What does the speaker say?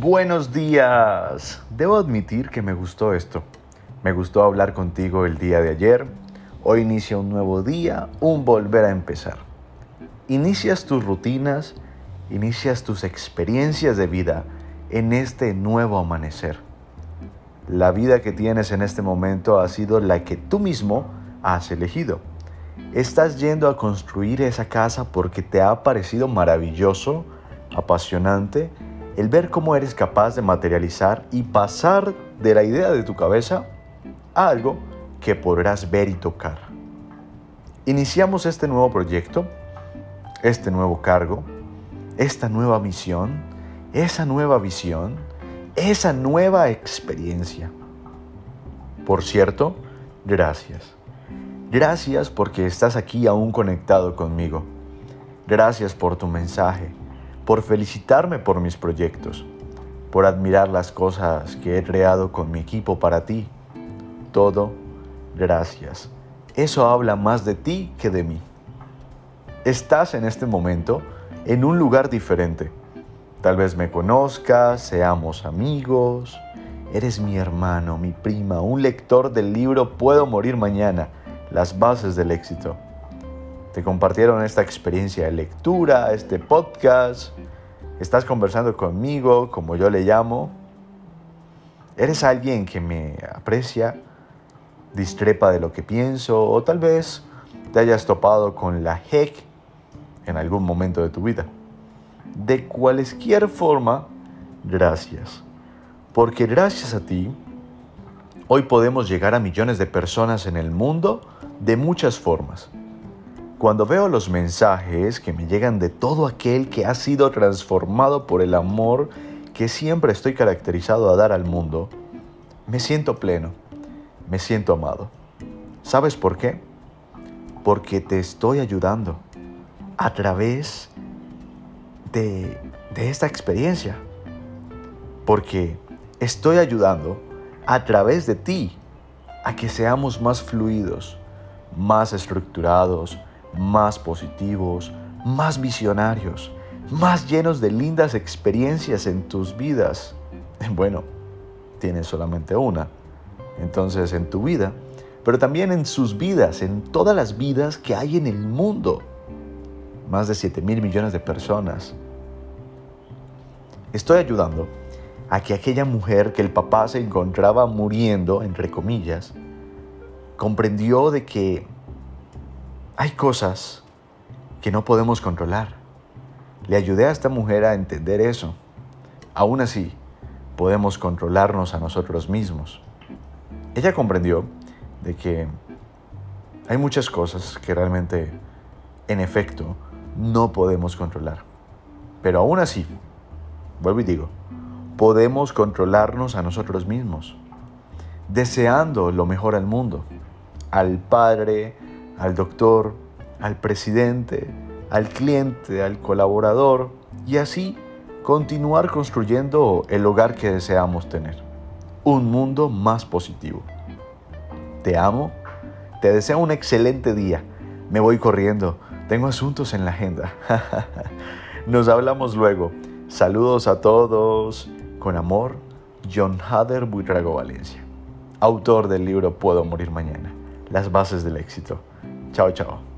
Buenos días. Debo admitir que me gustó esto. Me gustó hablar contigo el día de ayer. Hoy inicia un nuevo día, un volver a empezar. Inicias tus rutinas, inicias tus experiencias de vida en este nuevo amanecer. La vida que tienes en este momento ha sido la que tú mismo has elegido. Estás yendo a construir esa casa porque te ha parecido maravilloso, apasionante, el ver cómo eres capaz de materializar y pasar de la idea de tu cabeza a algo que podrás ver y tocar. Iniciamos este nuevo proyecto, este nuevo cargo, esta nueva misión, esa nueva visión, esa nueva experiencia. Por cierto, gracias. Gracias porque estás aquí aún conectado conmigo. Gracias por tu mensaje por felicitarme por mis proyectos, por admirar las cosas que he creado con mi equipo para ti. Todo, gracias. Eso habla más de ti que de mí. Estás en este momento en un lugar diferente. Tal vez me conozcas, seamos amigos. Eres mi hermano, mi prima, un lector del libro Puedo morir mañana, las bases del éxito te compartieron esta experiencia de lectura, este podcast, estás conversando conmigo, como yo le llamo, eres alguien que me aprecia, discrepa de lo que pienso o tal vez te hayas topado con la HEC en algún momento de tu vida. De cualquier forma, gracias. Porque gracias a ti, hoy podemos llegar a millones de personas en el mundo de muchas formas. Cuando veo los mensajes que me llegan de todo aquel que ha sido transformado por el amor que siempre estoy caracterizado a dar al mundo, me siento pleno, me siento amado. ¿Sabes por qué? Porque te estoy ayudando a través de, esta experiencia. Porque estoy ayudando a través de ti a que seamos más fluidos, más estructurados, más positivos, más visionarios, más llenos de lindas experiencias en tus vidas. Bueno, tienes solamente una. Entonces en tu vida, pero también en sus vidas, en todas las vidas que hay en el mundo. Más de 7 mil millones de personas. Estoy ayudando a que aquella mujer que el papá se encontraba muriendo, entre comillas, comprendió de que hay cosas que no podemos controlar. Le ayudé a esta mujer a entender eso. Aún así, podemos controlarnos a nosotros mismos. Ella comprendió de que hay muchas cosas que realmente, en efecto, no podemos controlar. Pero aún así, vuelvo y digo, podemos controlarnos a nosotros mismos, deseando lo mejor al mundo, al Padre, al doctor, al presidente, al cliente, al colaborador y así continuar construyendo el hogar que deseamos tener. Un mundo más positivo. Te amo, te deseo un excelente día. Me voy corriendo, tengo asuntos en la agenda. Nos hablamos luego. Saludos a todos. Con amor, John Hader Buitrago Valencia, autor del libro Puedo morir mañana, las bases del éxito. 教一教。